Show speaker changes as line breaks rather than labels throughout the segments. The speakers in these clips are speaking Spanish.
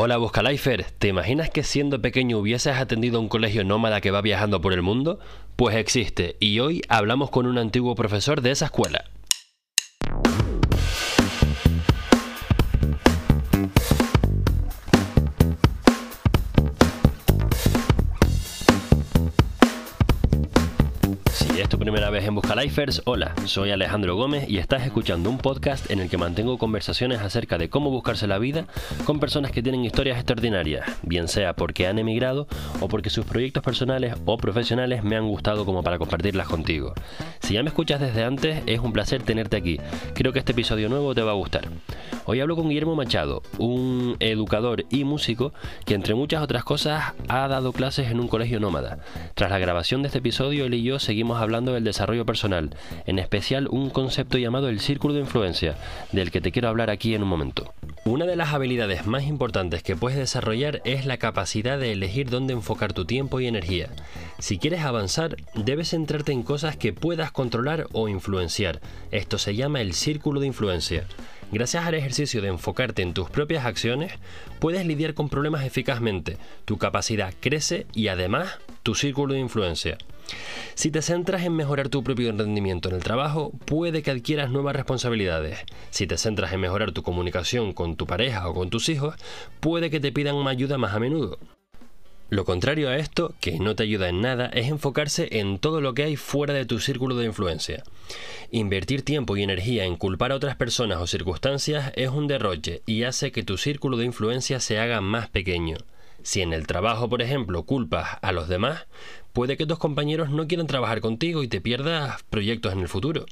Hola Buscalifer, ¿te imaginas que siendo pequeño hubieses atendido a un colegio nómada que va viajando por el mundo? Pues existe, y hoy hablamos con un antiguo profesor de esa escuela. En Buscalifers, hola, soy Alejandro Gómez y estás escuchando un podcast en el que mantengo conversaciones acerca de cómo buscarse la vida con personas que tienen historias extraordinarias, bien sea porque han emigrado o porque sus proyectos personales o profesionales me han gustado como para compartirlas contigo. Si ya me escuchas desde antes, es un placer tenerte aquí. Creo que este episodio nuevo te va a gustar. Hoy hablo con Guillermo Machado, un educador y músico que entre muchas otras cosas ha dado clases en un colegio nómada. Tras la grabación de este episodio, él y yo seguimos hablando del desarrollo personal, en especial un concepto llamado el círculo de influencia, del que te quiero hablar aquí en un momento. Una de las habilidades más importantes que puedes desarrollar es la capacidad de elegir dónde enfocar tu tiempo y energía. Si quieres avanzar, debes centrarte en cosas que puedas controlar o influenciar. Esto se llama el círculo de influencia. Gracias al ejercicio de enfocarte en tus propias acciones, puedes lidiar con problemas eficazmente, tu capacidad crece y además tu círculo de influencia. Si te centras en mejorar tu propio rendimiento en el trabajo, puede que adquieras nuevas responsabilidades. Si te centras en mejorar tu comunicación con tu pareja o con tus hijos, puede que te pidan ayuda más a menudo. Lo contrario a esto, que no te ayuda en nada, es enfocarse en todo lo que hay fuera de tu círculo de influencia. Invertir tiempo y energía en culpar a otras personas o circunstancias es un derroche y hace que tu círculo de influencia se haga más pequeño. Si en el trabajo, por ejemplo, culpas a los demás, puede que tus compañeros no quieran trabajar contigo y te pierdas proyectos en el futuro.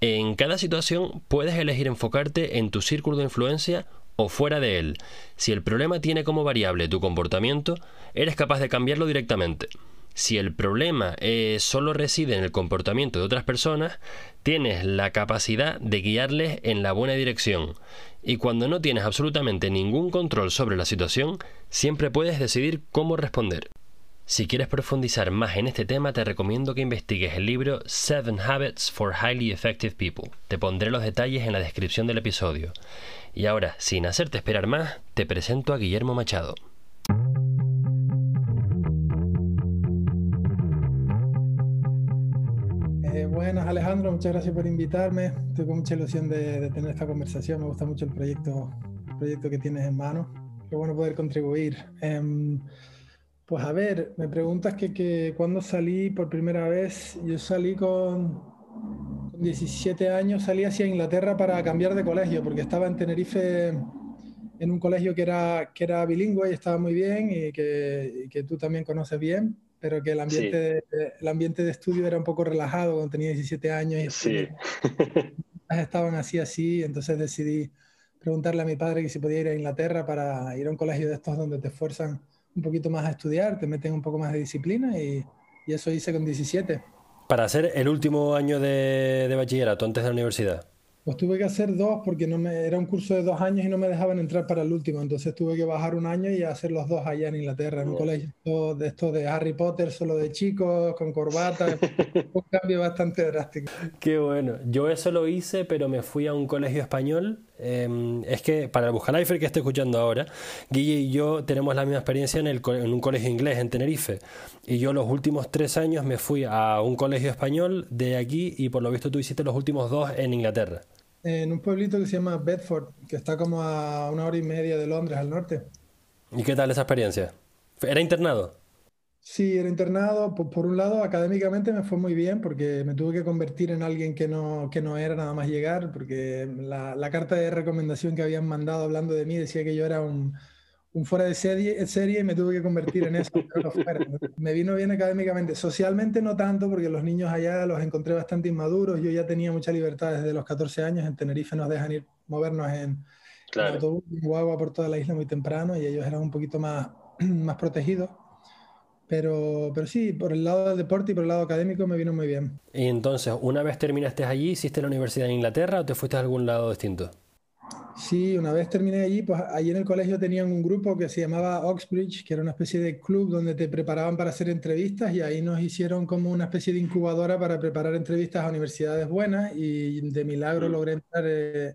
En cada situación puedes elegir enfocarte en tu círculo de influencia o fuera de él. Si el problema tiene como variable tu comportamiento, eres capaz de cambiarlo directamente. Si el problema eh, solo reside en el comportamiento de otras personas, tienes la capacidad de guiarles en la buena dirección. Y cuando no tienes absolutamente ningún control sobre la situación, siempre puedes decidir cómo responder. Si quieres profundizar más en este tema, te recomiendo que investigues el libro Seven Habits for Highly Effective People. Te pondré los detalles en la descripción del episodio. Y ahora, sin hacerte esperar más, te presento a Guillermo Machado.
Buenas Alejandro, muchas gracias por invitarme. Estoy con mucha ilusión de, tener esta conversación. Me gusta mucho el proyecto, proyecto que tienes en mano. Qué bueno poder contribuir. Em, pues a ver, me preguntas que, que cuando salí por primera vez, yo salí con con 17 años salí hacia Inglaterra para cambiar de colegio, porque estaba en Tenerife en un colegio que era, que era bilingüe y estaba muy bien y que, que tú también conoces bien, pero que el ambiente, de, el ambiente de estudio era un poco relajado cuando tenía 17 años y
sí.
estaban así, así, entonces decidí preguntarle a mi padre que si podía ir a Inglaterra para ir a un colegio de estos donde te esfuerzan un poquito más a estudiar, te meten un poco más de disciplina y, y eso hice con 17
para hacer el último año de, bachillerato antes de la universidad?
Pues tuve que hacer dos porque no me, era un curso de dos años y no me dejaban entrar para el último. Entonces tuve que bajar un año y hacer los dos allá en Inglaterra, en un colegio de esto de Harry Potter, solo de chicos, con corbata. un cambio bastante drástico.
Qué bueno. Yo eso lo hice, pero me fui a un colegio español. Em, es que para el Buscalifer que estoy escuchando ahora, Guille y yo tenemos la misma experiencia en, el, en un colegio inglés en Tenerife. Y yo los últimos tres años me fui a un colegio español de aquí y por lo visto tú hiciste los últimos dos en Inglaterra
en un pueblito que se llama Bedford, que está como a una hora y media de Londres, al norte.
¿Y qué tal esa experiencia? ¿Era internado?
Sí, era internado. Por, un lado, académicamente me fue muy bien porque me tuve que convertir en alguien que no, que no era nada más llegar, porque la, la carta de recomendación que habían mandado hablando de mí decía que yo era un, un fuera de serie, serie y me tuve que convertir en eso. me vino bien académicamente, socialmente no tanto, porque los niños allá los encontré bastante inmaduros. Yo ya tenía mucha libertad desde los 14 años. En Tenerife nos dejan ir, movernos en, autobús, en guagua por toda la isla muy temprano y ellos eran un poquito más, más protegidos. Pero, pero sí, por el lado del deporte y por el lado académico me vino muy bien.
Y entonces, una vez terminaste allí, ¿hiciste la universidad en Inglaterra o te fuiste a algún lado distinto?
Sí, una vez terminé allí, pues allí en el colegio tenían un grupo que se llamaba Oxbridge, que era una especie de club donde te preparaban para hacer entrevistas y ahí nos hicieron como una especie de incubadora para preparar entrevistas a universidades buenas y de milagro mm. logré entrar eh,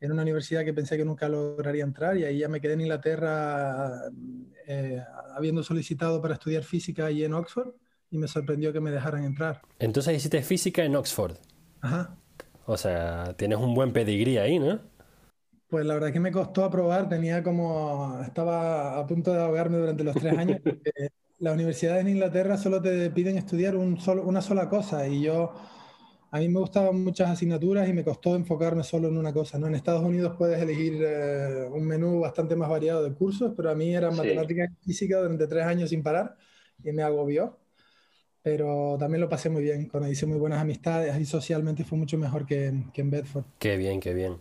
en una universidad que pensé que nunca lograría entrar y ahí ya me quedé en Inglaterra eh, habiendo solicitado para estudiar física allí en Oxford y me sorprendió que me dejaran entrar.
Entonces hiciste física en Oxford.
Ajá.
O sea, tienes un buen pedigrí ahí, ¿no?
Pues la verdad que me costó aprobar, tenía como, estaba a punto de ahogarme durante los tres años. las universidades en Inglaterra solo te piden estudiar un solo, una sola cosa y yo, a mí me gustaban muchas asignaturas y me costó enfocarme solo en una cosa. ¿no? En Estados Unidos puedes elegir eh, un menú bastante más variado de cursos, pero a mí era matemática y física durante tres años sin parar y me agobió pero también lo pasé muy bien, cuando hice muy buenas amistades y socialmente fue mucho mejor que, que, en Bedford.
Qué bien, qué bien.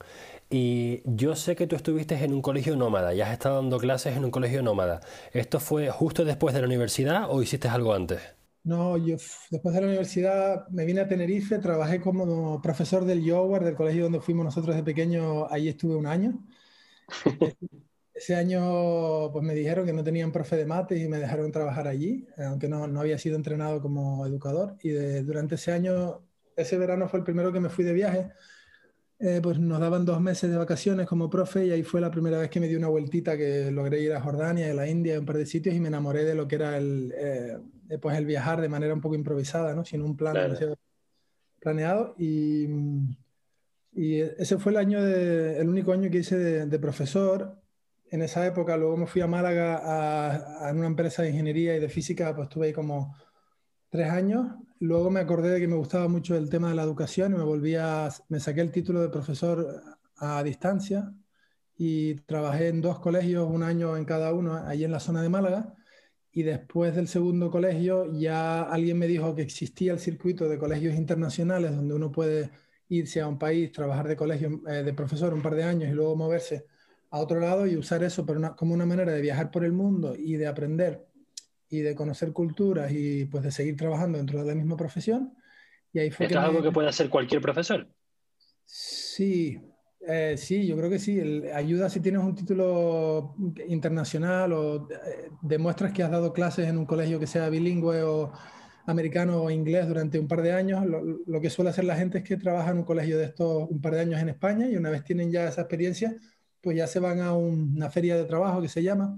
Y yo sé que tú estuviste en un colegio nómada y has estado dando clases en un colegio nómada. ¿Esto fue justo después de la universidad o hiciste algo antes?
No, yo después de la universidad me vine a Tenerife, trabajé como profesor del Yowar, del colegio donde fuimos nosotros de pequeño, ahí estuve un año. Ese año pues me dijeron que no tenían profe de mate y me dejaron trabajar allí, aunque no, no había sido entrenado como educador. Y durante ese año, ese verano fue el primero que me fui de viaje. Eh, pues nos daban dos meses de vacaciones como profe y ahí fue la primera vez que me di una vueltita que logré ir a Jordania, a la India, a un par de sitios y me enamoré de lo que era el, eh, pues el viajar de manera un poco improvisada, ¿no? sin un plan planeado. Y, y, ese fue el, año de, el único año que hice de, de profesor en esa época, luego me fui a Málaga a, a, una empresa de ingeniería y de física, pues estuve ahí como tres años. Luego me acordé de que me gustaba mucho el tema de la educación y me volví a, me saqué el título de profesor a distancia y trabajé en dos colegios, un año en cada uno, allí en la zona de Málaga. Y después del segundo colegio ya alguien me dijo que existía el circuito de colegios internacionales donde uno puede irse a un país, trabajar de colegio eh, de profesor un par de años y luego moverse a otro lado y usar eso como una manera de viajar por el mundo y de aprender y de conocer culturas y pues de seguir trabajando dentro de la misma profesión. Y ahí fue
¿Esto es algo que puede hacer cualquier profesor?
Sí, eh, sí, yo creo que sí. ayuda si tienes un título internacional o eh, demuestras que has dado clases en un colegio que sea bilingüe o americano o inglés durante un par de años. Lo, lo, que suele hacer la gente es que trabaja en un colegio de estos un par de años en España y una vez tienen ya esa experiencia, pues ya se van a una feria de trabajo que se llama,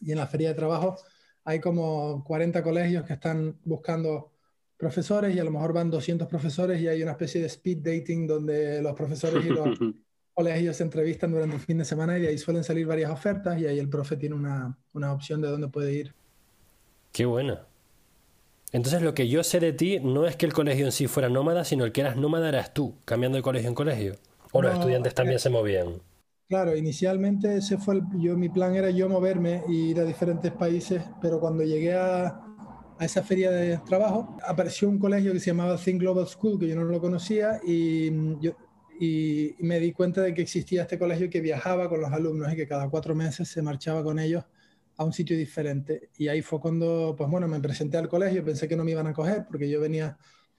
y en la feria de trabajo hay como 40 colegios que están buscando profesores y a lo mejor van 200 profesores y hay una especie de speed dating donde los profesores y los colegios se entrevistan durante el fin de semana y de ahí suelen salir varias ofertas y ahí el profe tiene una, una opción de dónde puede ir.
Qué buena. Entonces lo que yo sé de ti no es que el colegio en sí fuera nómada, sino el que eras nómada eras tú, cambiando de colegio en colegio. O los estudiantes también eh, se movían.
Claro, inicialmente ese fue el, yo, mi plan era yo moverme e ir a diferentes países, pero cuando llegué a, a, esa feria de trabajo, apareció un colegio que se llamaba Think Global School, que yo no lo conocía, y, yo, y me di cuenta de que existía este colegio que viajaba con los alumnos y que cada cuatro meses se marchaba con ellos a un sitio diferente. Y ahí fue cuando, pues bueno, me presenté al colegio, pensé que no me iban a coger porque yo venía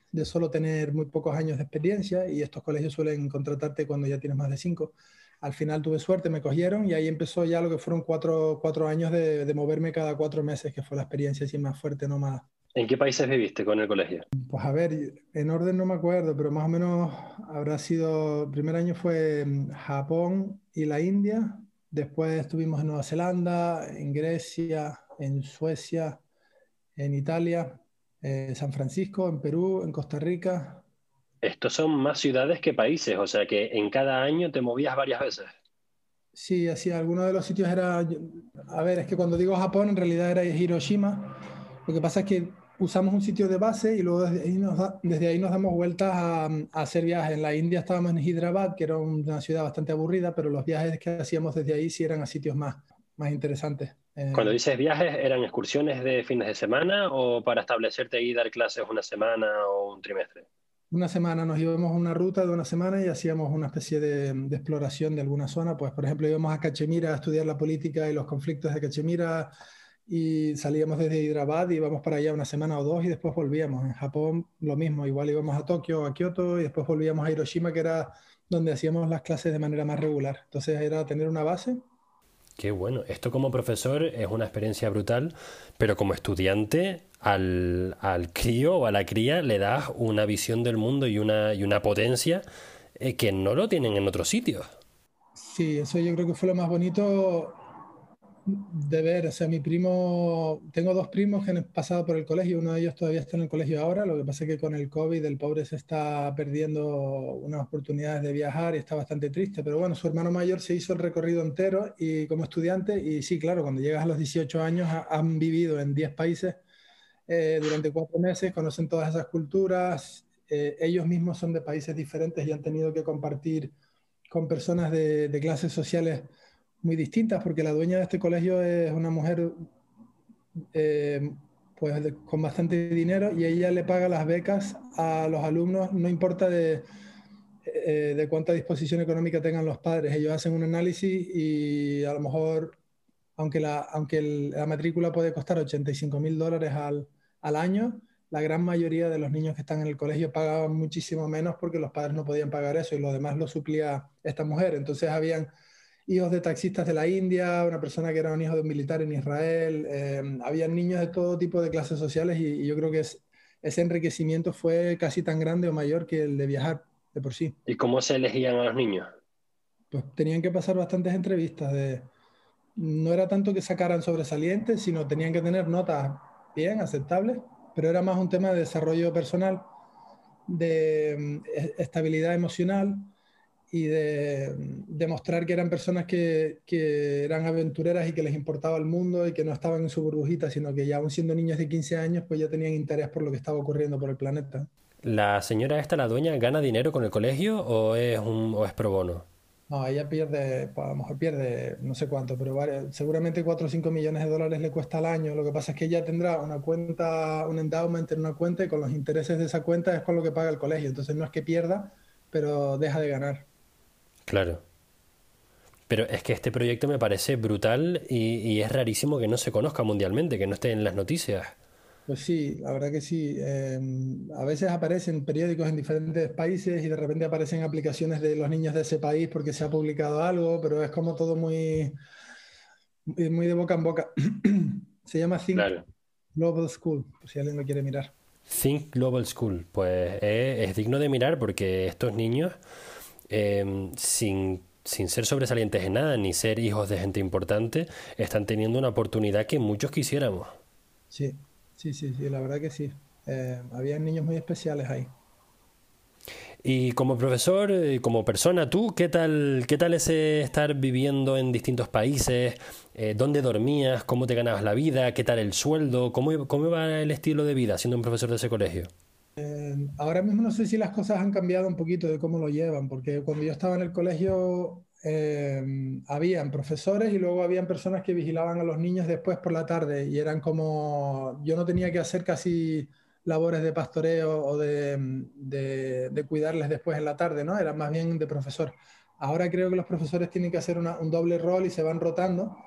de solo tener muy pocos años de experiencia y estos colegios suelen contratarte cuando ya tienes más de cinco al final tuve suerte, me cogieron y ahí empezó ya lo que fueron cuatro, cuatro años de, de, moverme cada cuatro meses, que fue la experiencia así más fuerte nómada.
¿En qué países viviste con el colegio?
Pues a ver, en orden no me acuerdo, pero más o menos habrá sido, el primer año fue Japón y la India, después estuvimos en Nueva Zelanda, en Grecia, en Suecia, en Italia, en San Francisco, en Perú, en Costa Rica,
estos son más ciudades que países, o sea que en cada año te movías varias veces.
Sí, así, algunos de los sitios era, a ver, es que cuando digo Japón en realidad era Hiroshima, lo que pasa es que usamos un sitio de base y luego desde ahí nos, desde ahí nos damos vueltas a, a, hacer viajes. En la India estábamos en Hyderabad, que era una ciudad bastante aburrida, pero los viajes que hacíamos desde ahí sí eran a sitios más, más interesantes.
Eh, Cuando dices viajes, ¿eran excursiones de fines de semana o para establecerte y dar clases una semana o un trimestre?
Una semana nos íbamos a una ruta de una semana y hacíamos una especie de, de, exploración de alguna zona. Pues, por ejemplo, íbamos a Cachemira a estudiar la política y los conflictos de Cachemira y salíamos desde Hyderabad y íbamos para allá una semana o dos y después volvíamos. En Japón lo mismo, igual íbamos a Tokio a Kioto y después volvíamos a Hiroshima, que era donde hacíamos las clases de manera más regular. Entonces era tener una base
Qué bueno. Esto como profesor es una experiencia brutal, pero como estudiante al, al crío o a la cría le das una visión del mundo y una, y una potencia eh, que no lo tienen en otros sitios.
Sí, eso yo creo que fue lo más bonito de ver, o sea, mi primo, tengo dos primos que han pasado por el colegio, uno de ellos todavía está en el colegio ahora, lo que pasa es que con el COVID el pobre se está perdiendo unas oportunidades de viajar y está bastante triste, pero bueno, su hermano mayor se hizo el recorrido entero y como estudiante, y sí, claro, cuando llegas a los 18 años han vivido en 10 países eh, durante cuatro meses, conocen todas esas culturas, eh, ellos mismos son de países diferentes y han tenido que compartir con personas de, de clases sociales muy distintas, porque la dueña de este colegio es una mujer eh, pues con bastante dinero y ella le paga las becas a los alumnos, no importa de, eh, de cuánta disposición económica tengan los padres. Ellos hacen un análisis y a lo mejor, aunque la, aunque la matrícula puede costar 85 mil dólares al, al año, la gran mayoría de los niños que están en el colegio pagaban muchísimo menos porque los padres no podían pagar eso y lo demás lo suplía esta mujer. Entonces habían hijos de taxistas de la India, una persona que era un hijo de un militar en Israel, eh, había niños de todo tipo de clases sociales y, yo creo que ese enriquecimiento fue casi tan grande o mayor que el de viajar de por sí.
¿Y cómo se elegían a los niños?
Pues tenían que pasar bastantes entrevistas de... No era tanto que sacaran sobresalientes, sino tenían que tener notas bien, aceptables, pero era más un tema de desarrollo personal, de mm, estabilidad emocional, y de demostrar que eran personas que, que, eran aventureras y que les importaba el mundo y que no estaban en su burbujita, sino que ya aún siendo niños de 15 años, pues ya tenían interés por lo que estaba ocurriendo por el planeta.
¿La señora esta, la dueña, gana dinero con el colegio o es, un, o es pro bono?
No, ella pierde, pues a lo mejor pierde no sé cuánto, pero seguramente 4 o 5 millones de dólares le cuesta al año. Lo que pasa es que ella tendrá una cuenta, un endowment en una cuenta y con los intereses de esa cuenta es con lo que paga el colegio. Entonces no es que pierda, pero deja de ganar.
Claro. Pero es que este proyecto me parece brutal y, es rarísimo que no se conozca mundialmente, que no esté en las noticias.
Pues sí, la verdad que sí. Em, a veces aparecen periódicos en diferentes países y de repente aparecen aplicaciones de los niños de ese país porque se ha publicado algo, pero es como todo muy, muy de boca en boca. se llama Think Global School, si alguien lo quiere mirar.
Think Global School, pues es digno de mirar porque estos niños Em, sin, sin ser sobresalientes en nada, ni ser hijos de gente importante, están teniendo una oportunidad que muchos quisiéramos.
Sí, sí, sí, sí, la verdad que sí. Eh, había niños muy especiales ahí.
Y como profesor, eh, como persona, tú, ¿qué tal, qué tal ese estar viviendo en distintos países? Eh, ¿Dónde dormías? ¿Cómo te ganabas la vida? ¿Qué tal el sueldo? ¿Cómo, ¿Cómo iba el estilo de vida siendo un profesor de ese colegio?
Eh, ahora mismo no sé si las cosas han cambiado un poquito de cómo lo llevan, porque cuando yo estaba en el colegio eh, habían profesores y luego habían personas que vigilaban a los niños después por la tarde y eran como, yo no tenía que hacer casi labores de pastoreo o de, de, cuidarles después en la tarde, ¿no? Era más bien de profesor. Ahora creo que los profesores tienen que hacer un doble rol y se van rotando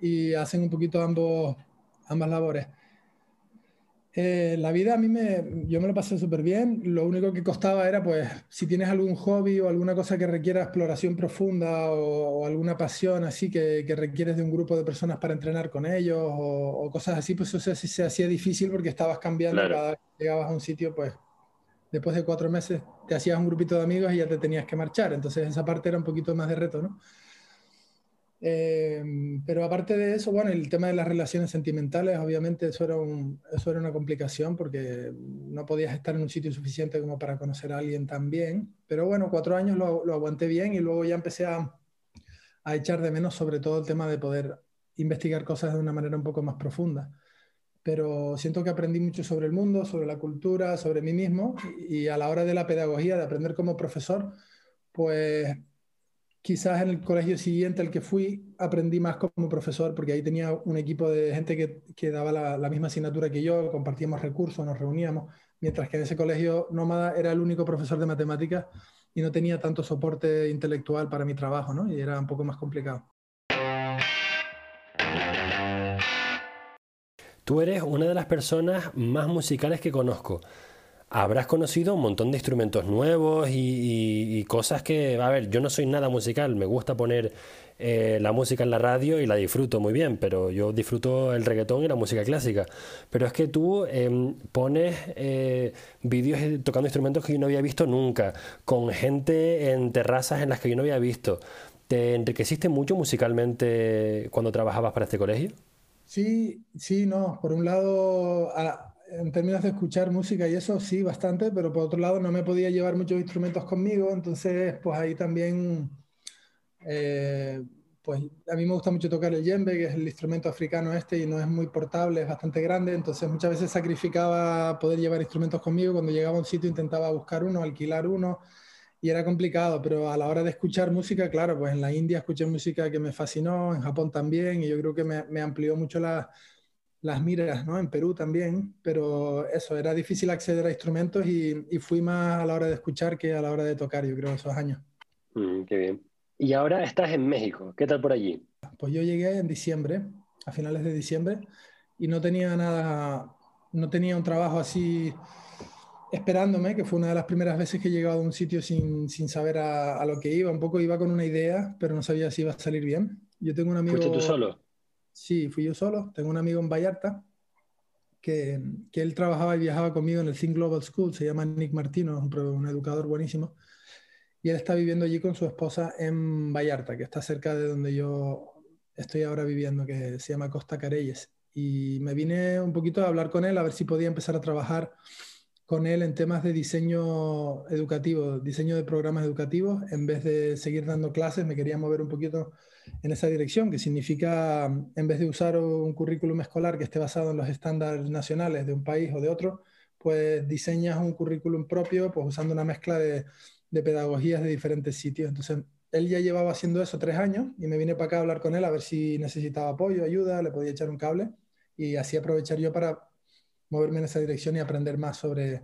y hacen un poquito ambos, ambas labores. Eh, la vida a mí me, yo me lo pasé súper bien. Lo único que costaba era, pues, si tienes algún hobby o alguna cosa que requiera exploración profunda o, alguna pasión así que, que, requieres de un grupo de personas para entrenar con ellos o, cosas así, pues eso se, se, hacía difícil porque estabas cambiando cada vez que llegabas a un sitio, pues, después de cuatro meses te hacías un grupito de amigos y ya te tenías que marchar. Entonces esa parte era un poquito más de reto, ¿no? Em, pero aparte de eso, bueno, el tema de las relaciones sentimentales, obviamente eso era, eso era una complicación porque no podías estar en un sitio suficiente como para conocer a alguien tan bien. Pero bueno, cuatro años lo, aguanté bien y luego ya empecé a, a, echar de menos sobre todo el tema de poder investigar cosas de una manera un poco más profunda. Pero siento que aprendí mucho sobre el mundo, sobre la cultura, sobre mí mismo y a la hora de la pedagogía, de aprender como profesor, pues quizás en el colegio siguiente al que fui aprendí más como profesor, porque ahí tenía un equipo de gente que, que daba la, la, misma asignatura que yo, compartíamos recursos, nos reuníamos, mientras que en ese colegio nómada era el único profesor de matemáticas y no tenía tanto soporte intelectual para mi trabajo, ¿no? Y era un poco más complicado.
Tú eres una de las personas más musicales que conozco habrás conocido un montón de instrumentos nuevos y, cosas que, a ver, yo no soy nada musical, me gusta poner eh, la música en la radio y la disfruto muy bien, pero yo disfruto el reggaetón y la música clásica. Pero es que tú em, pones eh, vídeos tocando instrumentos que yo no había visto nunca, con gente en terrazas en las que yo no había visto. ¿Te enriqueciste mucho musicalmente cuando trabajabas para este colegio?
Sí, sí, no. Por un lado, en términos de escuchar música y eso, sí, bastante, pero por otro lado no me podía llevar muchos instrumentos conmigo, entonces pues ahí también, eh, pues a mí me gusta mucho tocar el djembe, que es el instrumento africano este y no es muy portable, es bastante grande, entonces muchas veces sacrificaba poder llevar instrumentos conmigo, cuando llegaba a un sitio intentaba buscar uno, alquilar uno y era complicado, pero a la hora de escuchar música, claro, pues en la India escuché música que me fascinó, en Japón también, y yo creo que me, me amplió mucho la, las miras, ¿no? En Perú también, pero eso, era difícil acceder a instrumentos y, y, fui más a la hora de escuchar que a la hora de tocar, yo creo, esos años.
Mm, qué bien. Y ahora estás en México, ¿qué tal por allí?
Pues yo llegué en diciembre, a finales de diciembre, y no tenía nada, no tenía un trabajo así esperándome, que fue una de las primeras veces que he llegado a un sitio sin, sin saber a, a, lo que iba, un poco iba con una idea, pero no sabía si iba a salir bien. Yo tengo un amigo...
¿Fuiste tú solo?
Sí, fui yo solo. Tengo un amigo en Vallarta que, que, él trabajaba y viajaba conmigo en el Think Global School, se llama Nick Martino, un, un educador buenísimo. Y él está viviendo allí con su esposa en Vallarta, que está cerca de donde yo estoy ahora viviendo, que se llama Costa Careyes. Y me vine un poquito a hablar con él, a ver si podía empezar a trabajar con él en temas de diseño educativo, diseño de programas educativos, en vez de seguir dando clases, me quería mover un poquito en esa dirección, que significa, en vez de usar un currículum escolar que esté basado en los estándares nacionales de un país o de otro, pues diseñas un currículum propio, pues usando una mezcla de, de pedagogías de diferentes sitios. Entonces, él ya llevaba haciendo eso tres años y me vine para acá a hablar con él a ver si necesitaba apoyo, ayuda, le podía echar un cable y así aprovechar yo para moverme en esa dirección y aprender más sobre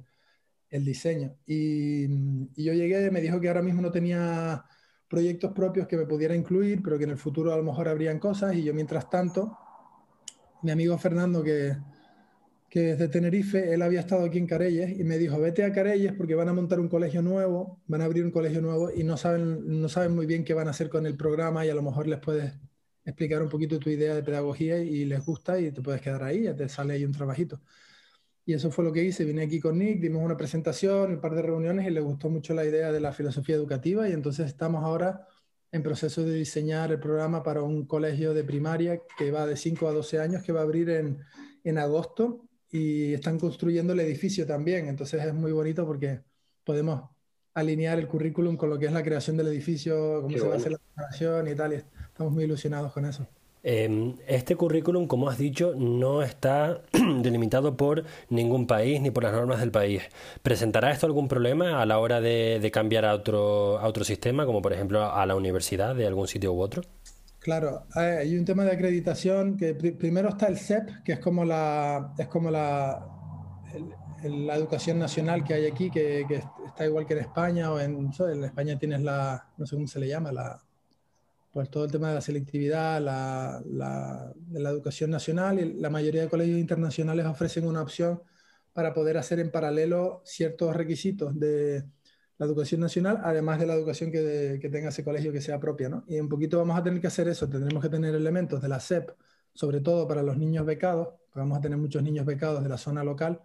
el diseño. Y, y, yo llegué, me dijo que ahora mismo no tenía proyectos propios que me pudiera incluir, pero que en el futuro a lo mejor habrían cosas. Y yo, mientras tanto, mi amigo Fernando, que, que es de Tenerife, él había estado aquí en Carelles y me dijo, vete a Carelles porque van a montar un colegio nuevo, van a abrir un colegio nuevo y no saben, no saben muy bien qué van a hacer con el programa y a lo mejor les puedes explicar un poquito tu idea de pedagogía y les gusta y te puedes quedar ahí, ya te sale ahí un trabajito. Y eso fue lo que hice. Vine aquí con Nick, dimos una presentación, un par de reuniones y le gustó mucho la idea de la filosofía educativa y entonces estamos ahora en proceso de diseñar el programa para un colegio de primaria que va de 5 a 12 años, que va a abrir en, en agosto y están construyendo el edificio también. Entonces es muy bonito porque podemos alinear el currículum con lo que es la creación del edificio, cómo se va a hacer la creación y tal. Y estamos muy ilusionados con eso.
Em, este currículum, como has dicho, no está delimitado por ningún país ni por las normas del país. ¿Presentará esto algún problema a la hora de, cambiar a otro, a otro sistema, como por ejemplo a la universidad de algún sitio u otro?
Claro, hay un tema de acreditación que primero está el CEP, que es como la, es como la, la educación nacional que hay aquí, que, que, está igual que en España, o en, en España tienes la, no sé cómo se le llama, la, pues todo el tema de la selectividad, la, la, de la educación nacional y la mayoría de colegios internacionales ofrecen una opción para poder hacer en paralelo ciertos requisitos de la educación nacional, además de la educación que, que tenga ese colegio que sea propia. ¿no? Y un poquito vamos a tener que hacer eso, tendremos que tener elementos de la SEP, sobre todo para los niños becados, vamos a tener muchos niños becados de la zona local,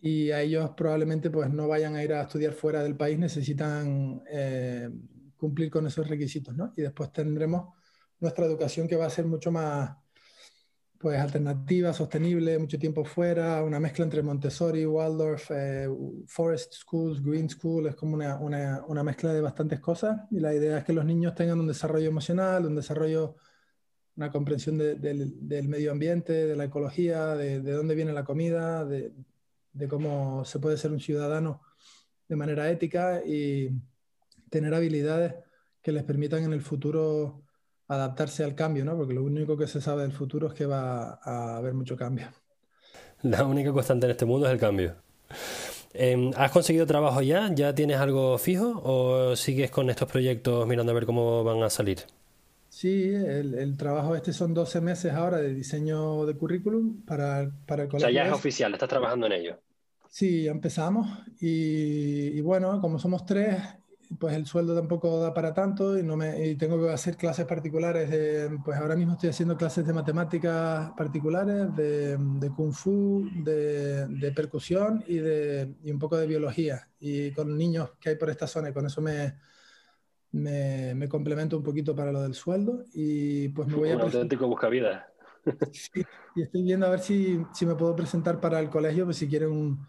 y a ellos probablemente pues no vayan a ir a estudiar fuera del país, necesitan... Eh, cumplir con esos requisitos, ¿no? Y después tendremos nuestra educación que va a ser mucho más pues alternativa, sostenible, mucho tiempo fuera, una mezcla entre Montessori, Waldorf, eh, Forest Schools, Green School, es como una, una, una, mezcla de bastantes cosas y la idea es que los niños tengan un desarrollo emocional, un desarrollo, una comprensión de, de, del medio ambiente, de la ecología, de, de dónde viene la comida, de, cómo se puede ser un ciudadano de manera ética y, tener habilidades que les permitan en el futuro adaptarse al cambio, ¿no? Porque lo único que se sabe del futuro es que va a haber mucho cambio.
La única constante en este mundo es el cambio. Em, ¿Has conseguido trabajo ya? ¿Ya tienes algo fijo o sigues con estos proyectos mirando a ver cómo van a salir?
Sí, el, trabajo este son 12 meses ahora de diseño de currículum para, para el colegio.
O sea, ya es oficial, estás trabajando en ello.
Sí, ya empezamos y, y bueno, como somos tres pues el sueldo tampoco da para tanto y, no me, y tengo que hacer clases particulares. De, pues ahora mismo estoy haciendo clases de matemáticas particulares, de, de kung fu, de, de percusión y, de, y un poco de biología. Y con niños que hay por esta zona y con eso me, me, me, complemento un poquito para lo del sueldo y pues me voy
un a... Auténtico buscavidas.
Sí, y estoy viendo a ver si, si, me puedo presentar para el colegio, pues si quieren un,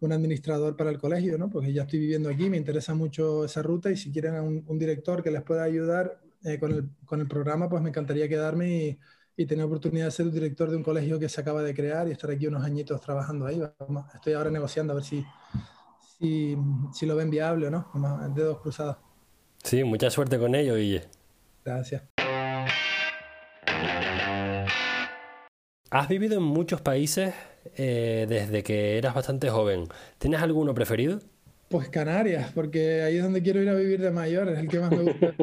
un, administrador para el colegio, ¿no? Porque ya estoy viviendo aquí, me interesa mucho esa ruta y si quieren un, un director que les pueda ayudar eh, con, el, con, el, programa, pues me encantaría quedarme y, y, tener oportunidad de ser director de un colegio que se acaba de crear y estar aquí unos añitos trabajando ahí. Vamos, estoy ahora negociando a ver si, si, si lo ven viable o no, Vamos, dedos cruzados.
Sí, mucha suerte con ello, Guille.
Gracias.
Has vivido en muchos países eh, desde que eras bastante joven. ¿Tienes alguno preferido?
Pues Canarias, porque ahí es donde quiero ir a vivir de mayor, es el que más me gusta.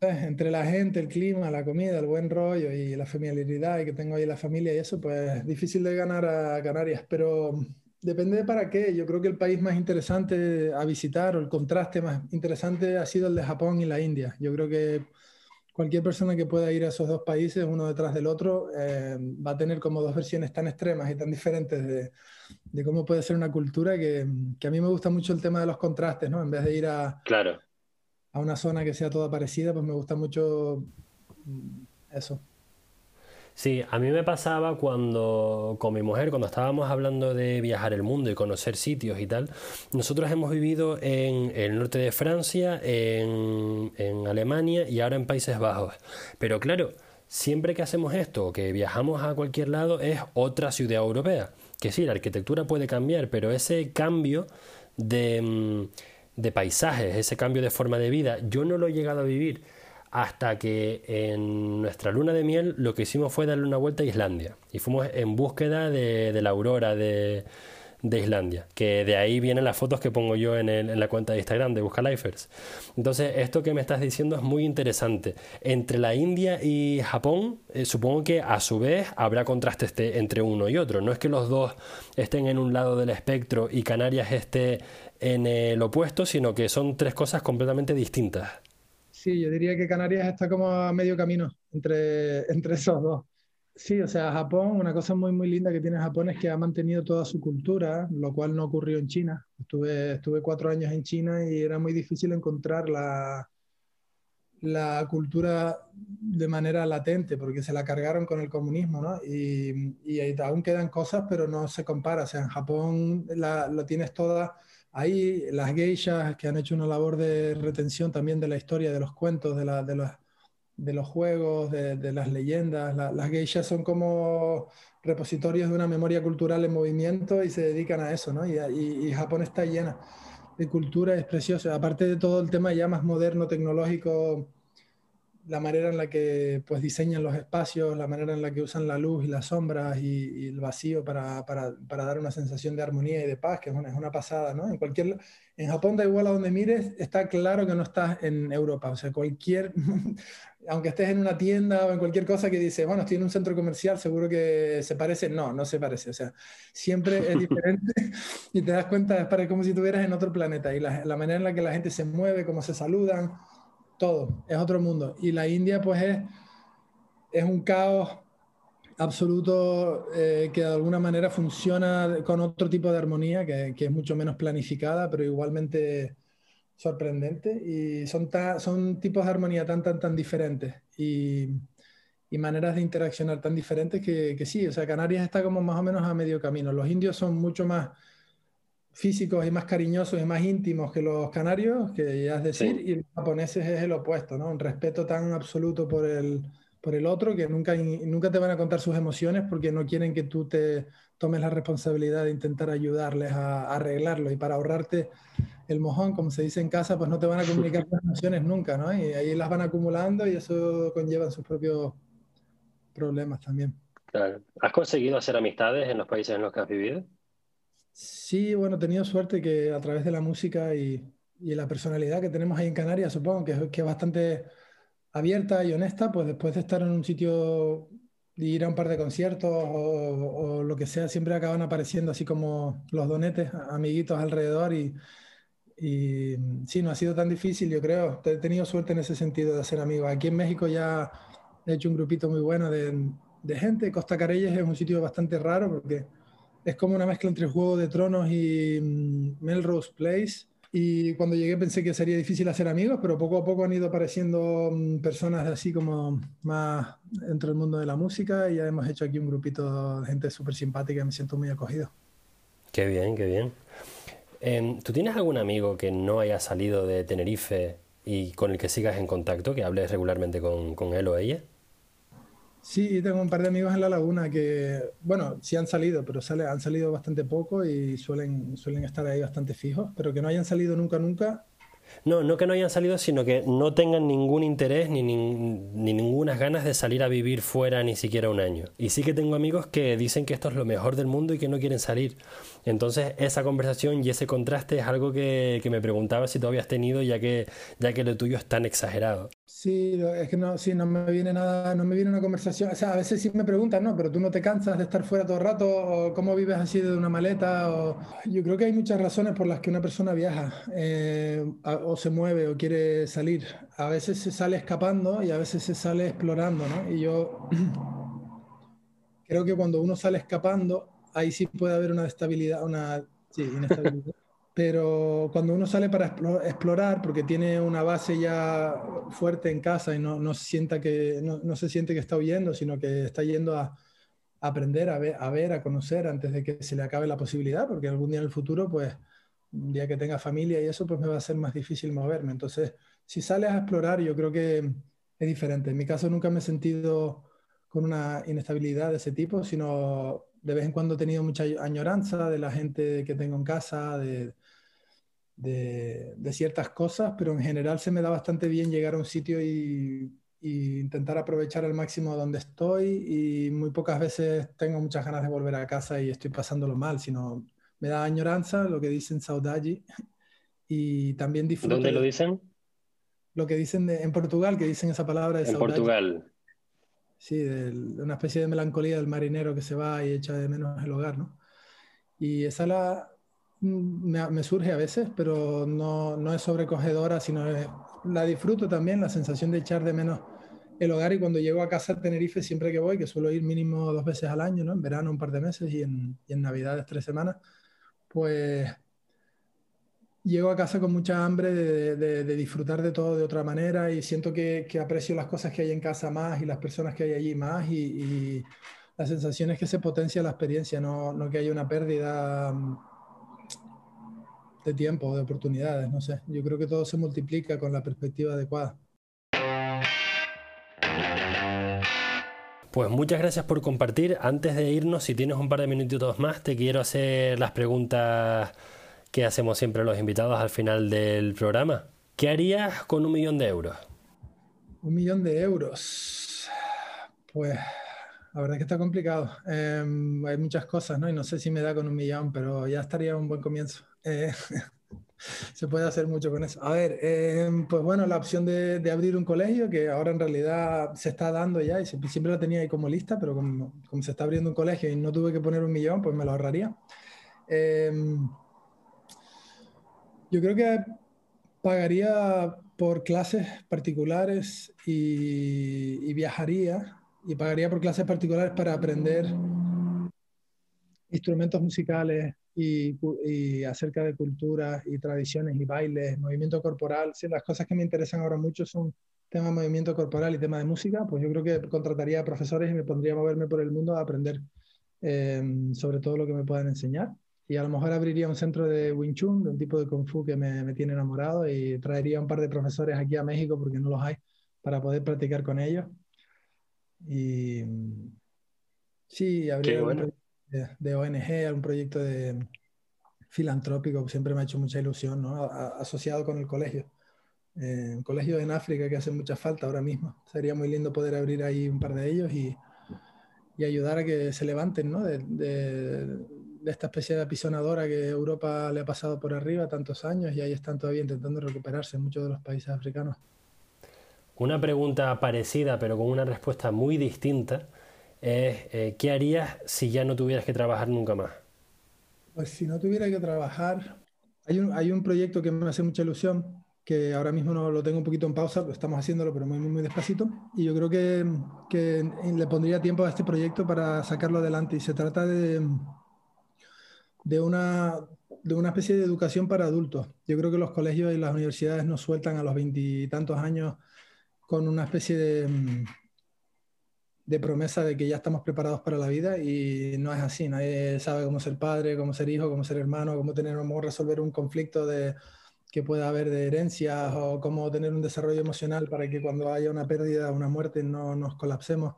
Entre la gente, el clima, la comida, el buen rollo y la familiaridad y que tengo ahí la familia y eso, pues es difícil de ganar a Canarias, pero depende de para qué. Yo creo que el país más interesante a visitar o el contraste más interesante ha sido el de Japón y la India. Yo creo que cualquier persona que pueda ir a esos dos países, uno detrás del otro, eh, va a tener como dos versiones tan extremas y tan diferentes de, de cómo puede ser una cultura que, que, a mí me gusta mucho el tema de los contrastes, ¿no? En vez de ir a,
claro.
a una zona que sea toda parecida, pues me gusta mucho mm, eso.
Sí, a mí me pasaba cuando con mi mujer, cuando estábamos hablando de viajar el mundo y conocer sitios y tal, nosotros hemos vivido en el norte de Francia, en, Alemania y ahora en Países Bajos. Pero claro, siempre que hacemos esto, que viajamos a cualquier lado, es otra ciudad europea. Que sí, la arquitectura puede cambiar, pero ese cambio de, mm, de paisajes, ese cambio de forma de vida, yo no lo he llegado a vivir hasta que en nuestra luna de miel lo que hicimos fue darle una vuelta a Islandia y fuimos en búsqueda de, la aurora de, Islandia, que de ahí vienen las fotos que pongo yo en, el, en la cuenta de Instagram de Buscalifers. Entonces, esto que me estás diciendo es muy interesante. Entre la India y Japón, eh, supongo que a su vez habrá contraste este, entre uno y otro. No es que los dos estén en un lado del espectro y Canarias esté en el opuesto, sino que son tres cosas completamente distintas.
Sí, yo diría que Canarias está como a medio camino entre, entre esos dos. Sí, o sea, Japón, una cosa muy, muy linda que tiene Japón es que ha mantenido toda su cultura, lo cual no ocurrió en China. Estuve, estuve cuatro años en China y era muy difícil encontrar la, la cultura de manera latente, porque se la cargaron con el comunismo, ¿no? Y, y aún quedan cosas, pero no se compara. O sea, en Japón la, lo tienes toda Ahí las geishas que han hecho una labor de retención también de la historia, de los cuentos, de, la, de, los, juegos, de, las leyendas. La, las geishas son como repositorios de una memoria cultural en movimiento y se dedican a eso, ¿no? Y, y, y Japón está llena de cultura, es precioso. Aparte de todo el tema ya más moderno, tecnológico, la manera en la que pues, diseñan los espacios, la manera en la que usan la luz y las sombras y, y el vacío para, para, para, dar una sensación de armonía y de paz, que es una, es una, pasada, ¿no? En, cualquier, en Japón da igual a donde mires, está claro que no estás en Europa, o sea, cualquier, aunque estés en una tienda o en cualquier cosa que dice, bueno, estoy en un centro comercial, seguro que se parece, no, no se parece, o sea, siempre es diferente y te das cuenta, es como si estuvieras en otro planeta. Y la, la manera en la que la gente se mueve, cómo se saludan, todo, es otro mundo. Y la India pues es, es un caos absoluto eh, que de alguna manera funciona con otro tipo de armonía que, que, es mucho menos planificada, pero igualmente sorprendente. Y son, ta, son tipos de armonía tan, tan, tan diferentes y, y maneras de interaccionar tan diferentes que, que, sí, o sea, Canarias está como más o menos a medio camino. Los indios son mucho más físicos y más cariñosos y más íntimos que los canarios, que ya es decir, sí. y los japoneses es el opuesto, ¿no? Un respeto tan absoluto por el, por el otro que nunca, nunca te van a contar sus emociones porque no quieren que tú te tomes la responsabilidad de intentar ayudarles a, a arreglarlo y para ahorrarte el mojón, como se dice en casa, pues no te van a comunicar las emociones nunca, ¿no? Y ahí las van acumulando y eso conlleva sus propios problemas también.
Claro. ¿Has conseguido hacer amistades en los países en los que has vivido?
Sí, bueno, he tenido suerte que a través de la música y, y la personalidad que tenemos ahí en Canarias, supongo que, es bastante abierta y honesta, pues después de estar en un sitio y ir a un par de conciertos o, lo que sea, siempre acaban apareciendo así como los donetes, amiguitos alrededor y, y sí, no ha sido tan difícil, yo creo. He tenido suerte en ese sentido de hacer amigos. Aquí en México ya he hecho un grupito muy bueno de, gente. Costa Careyes es un sitio bastante raro porque es como una mezcla entre Juego de Tronos y mm, Melrose Place. Y cuando llegué pensé que sería difícil hacer amigos, pero poco a poco han ido apareciendo mm, personas así como más dentro del mundo de la música y ya hemos hecho aquí un grupito de gente súper simpática me siento muy acogido.
Qué bien, qué bien. Em, ¿Tú tienes algún amigo que no haya salido de Tenerife y con el que sigas en contacto, que hables regularmente con él o ella?
Sí, tengo un par de amigos en la laguna que, bueno, sí han salido, pero sale, han salido bastante poco y suelen, suelen estar ahí bastante fijos, pero que no hayan salido nunca, nunca,
no, no que no hayan salido, sino que no tengan ningún interés ni, ni, ni ninguna ganas de salir a vivir fuera ni siquiera un año. Y sí que tengo amigos que dicen que esto es lo mejor del mundo y que no quieren salir. Entonces, esa conversación y ese contraste es algo que, que me preguntaba si tú habías tenido, ya que, ya que lo tuyo es tan exagerado.
Sí, es que no, no me viene nada, no me viene una conversación. O sea, a veces sí me preguntan, no, pero tú no te cansas de estar fuera todo el rato, o cómo vives así de una maleta. O... Yo creo que hay muchas razones por las que una persona viaja, eh, o se mueve, o quiere salir. A veces se sale escapando y a veces se sale explorando, ¿no? Y yo creo que cuando uno sale escapando, ahí sí puede haber una estabilidad, una sí. Pero cuando uno sale para explorar, porque tiene una base ya fuerte en casa y no, no sienta que, no, no, se siente que está huyendo, sino que está yendo a, aprender, a ver, a ver, a conocer antes de que se le acabe la posibilidad, porque algún día en el futuro, pues, un día que tenga familia y eso, pues me va a ser más difícil moverme. Entonces, si sales a explorar, yo creo que es diferente. En mi caso nunca me he sentido con una inestabilidad de ese tipo, sino de vez en cuando he tenido mucha añoranza de la gente que tengo en casa, de, ciertas cosas, pero en general se me da bastante bien llegar a un sitio y, intentar aprovechar al máximo donde estoy y muy pocas veces tengo muchas ganas de volver a casa y estoy pasándolo mal, sino me da añoranza lo que dicen saudade y también disfruto.
¿Dónde lo dicen?
Lo que dicen en Portugal, que dicen esa palabra
de En Portugal.
Sí, de, una especie de melancolía del marinero que se va y echa de menos el hogar, ¿no? Y esa la, me, surge a veces, pero no, no es sobrecogedora, sino la disfruto también, la sensación de echar de menos el hogar y cuando llego a casa a Tenerife siempre que voy, que suelo ir mínimo dos veces al año, ¿no? En verano un par de meses y en, y en Navidades tres semanas, pues llego a casa con mucha hambre de, disfrutar de todo de otra manera y siento que, aprecio las cosas que hay en casa más y las personas que hay allí más y, y la sensación es que se potencia la experiencia, no, no que haya una pérdida de tiempo, de oportunidades, no sé. Yo creo que todo se multiplica con la perspectiva adecuada.
Pues muchas gracias por compartir. Antes de irnos, si tienes un par de minutitos más, te quiero hacer las preguntas que hacemos siempre los invitados al final del programa. ¿Qué harías con un millón de euros?
Un millón de euros. Pues la verdad es que está complicado. Em, hay muchas cosas, ¿no? Y no sé si me da con un millón, pero ya estaría un buen comienzo. Eh, se puede hacer mucho con eso. A ver, em, pues bueno, la opción de, abrir un colegio, que ahora en realidad se está dando ya, y siempre, la tenía ahí como lista, pero como, se está abriendo un colegio y no tuve que poner un millón, pues me lo ahorraría. Em, yo creo que pagaría por clases particulares y viajaría y pagaría por clases particulares para aprender instrumentos musicales y, y, acerca de cultura y tradiciones y bailes, movimiento corporal. Sí, las cosas que me interesan ahora mucho son tema de movimiento corporal y tema de música, pues yo creo que contrataría a profesores y me pondría a moverme por el mundo a aprender eh, sobre todo lo que me puedan enseñar. Y a lo mejor abriría un centro de Wing Chun, de un tipo de Kung Fu que me, me tiene enamorado, y traería un par de profesores aquí a México porque no los hay para poder practicar con ellos y sí, habría. De, de, ONG, algún proyecto de filantrópico, siempre me ha hecho mucha ilusión, ¿no? asociado con el colegio. Eh, un colegio en África que hace mucha falta ahora mismo. Sería muy lindo poder abrir ahí un par de ellos y, y ayudar a que se levanten ¿no? de, de, de, esta especie de apisonadora que Europa le ha pasado por arriba tantos años y ahí están todavía intentando recuperarse muchos de los países africanos.
Una pregunta parecida, pero con una respuesta muy distinta, eh, ¿qué harías si ya no tuvieras que trabajar nunca más?
Pues si no tuviera que trabajar, hay un, hay un proyecto que me hace mucha ilusión, que ahora mismo no lo tengo un poquito en pausa, estamos haciéndolo, pero muy, muy, despacito, y yo creo que, que le pondría tiempo a este proyecto para sacarlo adelante, y se trata de, de una de una especie de educación para adultos. Yo creo que los colegios y las universidades nos sueltan a los veintitantos años con una especie de, de promesa de que ya estamos preparados para la vida y no es así. Nadie sabe cómo ser padre, cómo ser hijo, cómo ser hermano, cómo tener cómo resolver un conflicto de, que pueda haber de herencias o cómo tener un desarrollo emocional para que cuando haya una pérdida una muerte no nos colapsemos.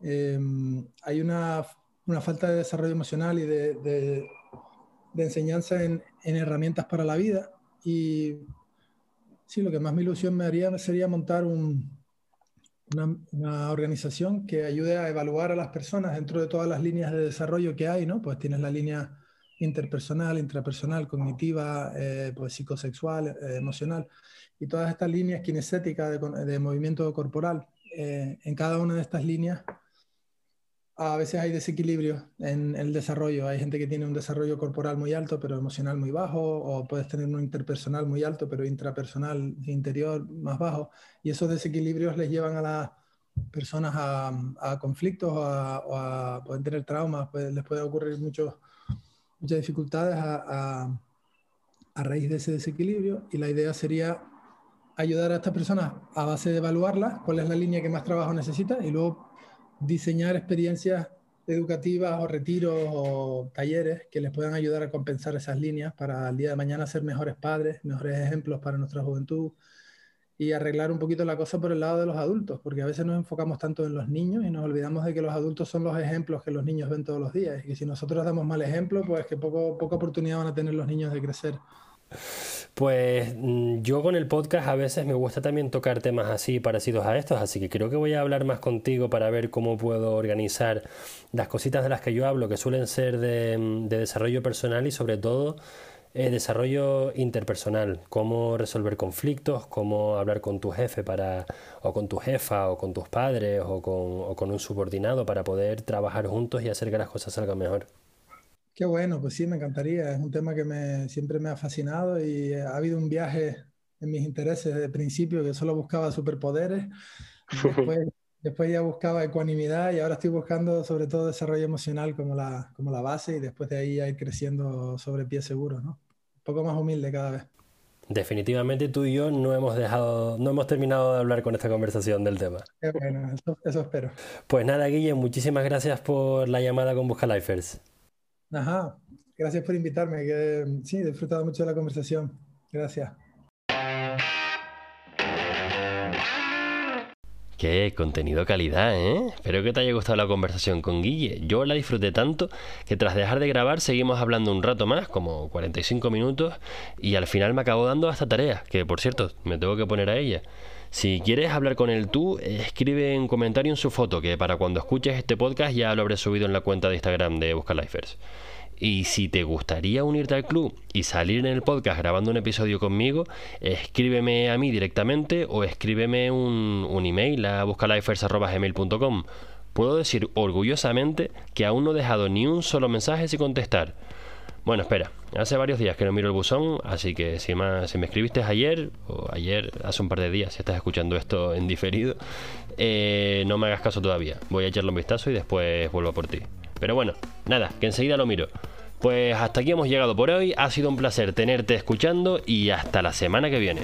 Em, hay una, una, falta de desarrollo emocional y de, de, enseñanza en, en, herramientas para la vida. Y sí, lo que más me ilusión me haría sería montar un, una, organización que ayude a evaluar a las personas dentro de todas las líneas de desarrollo que hay, ¿no? Pues tienes la línea interpersonal, intrapersonal, cognitiva, eh, pues psicosexual, eh, emocional, y todas estas líneas kinestéticas de, de movimiento corporal. Eh, en cada una de estas líneas a veces hay desequilibrio en el desarrollo. Hay gente que tiene un desarrollo corporal muy alto, pero emocional muy bajo, o puedes tener un interpersonal muy alto, pero intrapersonal interior más bajo. Y esos desequilibrios les llevan a las personas a, conflictos o a, a, tener traumas, pues, les puede ocurrir muchas dificultades a, a raíz de ese desequilibrio. Y la idea sería ayudar a estas personas a base de evaluarlas, cuál es la línea que más trabajo necesita, y luego diseñar experiencias educativas o retiros o talleres que les puedan ayudar a compensar esas líneas para el día de mañana ser mejores padres, mejores ejemplos para nuestra juventud y arreglar un poquito la cosa por el lado de los adultos, porque a veces nos enfocamos tanto en los niños y nos olvidamos de que los adultos son los ejemplos que los niños ven todos los días y que si nosotros damos mal ejemplo, pues que poco, poca oportunidad van a tener los niños de crecer.
Pues mm, yo con el podcast a veces me gusta también tocar temas así parecidos a estos, así que creo que voy a hablar más contigo para ver cómo puedo organizar las cositas de las que yo hablo, que suelen ser de, mm, de desarrollo personal y sobre todo eh, desarrollo interpersonal, cómo resolver conflictos, cómo hablar con tu jefe para, o con tu jefa, o con tus padres, o con, o con un subordinado para poder trabajar juntos y hacer que las cosas salgan mejor.
Qué bueno, pues sí, me encantaría. Es un tema que me, siempre me ha fascinado y ha habido un viaje en mis intereses desde el principio que solo buscaba superpoderes. Después, después ya buscaba ecuanimidad y ahora estoy buscando sobre todo desarrollo emocional como la, como la base y después de ahí ya ir creciendo sobre pie seguro, ¿no? Un poco más humilde cada vez.
Definitivamente tú y yo no hemos dejado, no hemos terminado de hablar con esta conversación del tema.
Qué bueno, eso, eso espero.
Pues nada, Guille, muchísimas gracias por la llamada con Busca Lifers.
Ajá, gracias por invitarme, que sí, he disfrutado mucho de la conversación. Gracias.
Qué contenido calidad, ¿eh? Espero que te haya gustado la conversación con Guille. Yo la disfruté tanto que tras dejar de grabar seguimos hablando un rato más, como 45 minutos, y al final me acabó dando hasta tarea, que por cierto, me tengo que poner a ella. Si quieres hablar con él tú, escribe un comentario en su foto, que para cuando escuches este podcast ya lo habré subido en la cuenta de Instagram de Busca Lifers. Y si te gustaría unirte al club y salir en el podcast grabando un episodio conmigo, escríbeme a mí directamente o escríbeme un, un email a buscalifers.gmail.com. Puedo decir orgullosamente que aún no he dejado ni un solo mensaje sin contestar. Bueno, espera, hace varios días que no miro el buzón, así que si, más, si me escribiste ayer, o ayer, hace un par de días, si estás escuchando esto en diferido, eh, no me hagas caso todavía. Voy a echarle un vistazo y después vuelvo por ti. Pero bueno, nada, que enseguida lo miro. Pues hasta aquí hemos llegado por hoy, ha sido un placer tenerte escuchando y hasta la semana que viene.